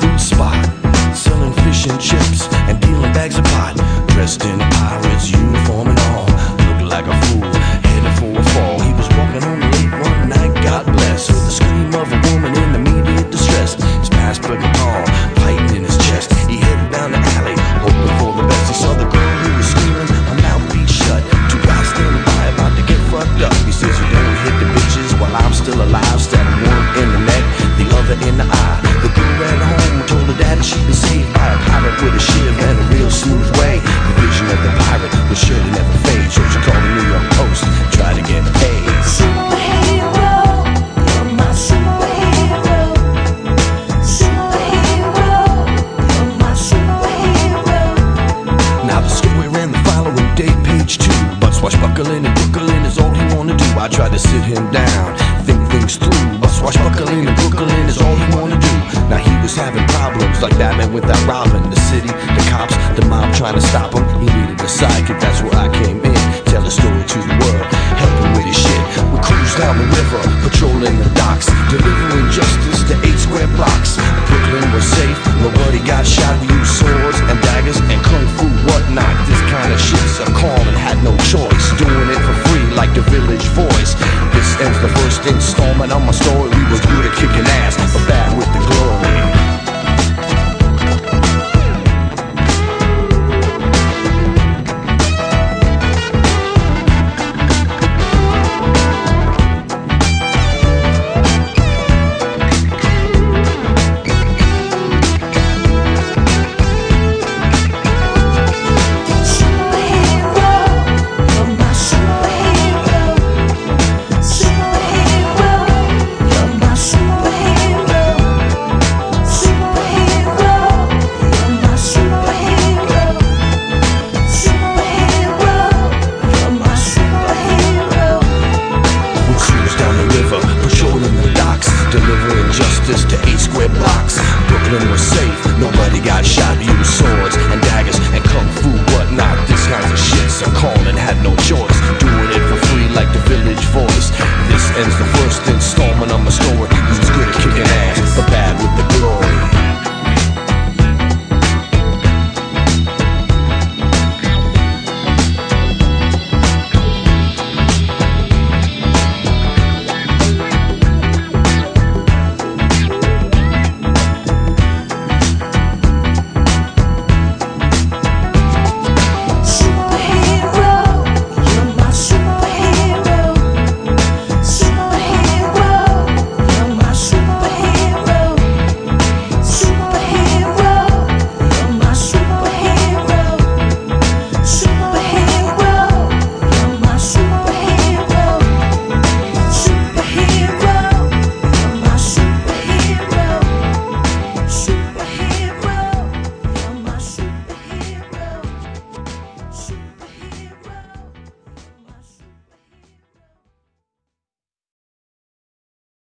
food spot, selling fish and chips and dealing bags of pot. Dressed in pirates uniform and all, looked like a fool headed for a fall. He was walking on the lake one night, God bless, with the scream of a woman in immediate distress. His passport broke apart. To sit him down, think things through. But swashbuckling and Brooklyn is all he wanna do. Now he was having problems like Batman without Robin. The city, the cops, the mob trying to stop him. He needed a sidekick, that's where I came in. Tell a story to the world, help him with his shit. We cruise down the river, patrolling the docks, delivering justice to eight square blocks. Brooklyn was safe, nobody got shot. We used swords and daggers and kung fu the village voice. This ends the first installment of my story. We was good at kicking ass, but bad with river, patrolling the docks, delivering justice to eight square blocks. Brooklyn was safe, nobody got shot. Used swords and daggers and kung fu whatnot. This kind of shit, so and had no choice.